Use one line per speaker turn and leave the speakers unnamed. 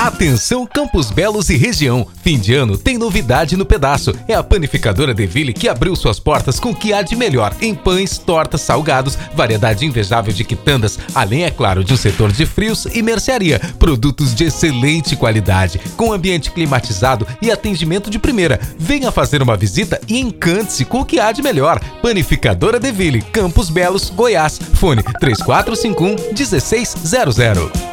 Atenção Campos Belos e região. Fim de ano tem novidade no pedaço. É a panificadora Deville que abriu suas portas com o que há de melhor em pães, tortas, salgados, variedade invejável de quitandas, além é claro de um setor de frios e mercearia. Produtos de excelente qualidade, com ambiente climatizado e atendimento de primeira. Venha fazer uma visita e encante-se com o que há de melhor. Panificadora Deville, Campos Belos, Goiás. Fone 3451 1600.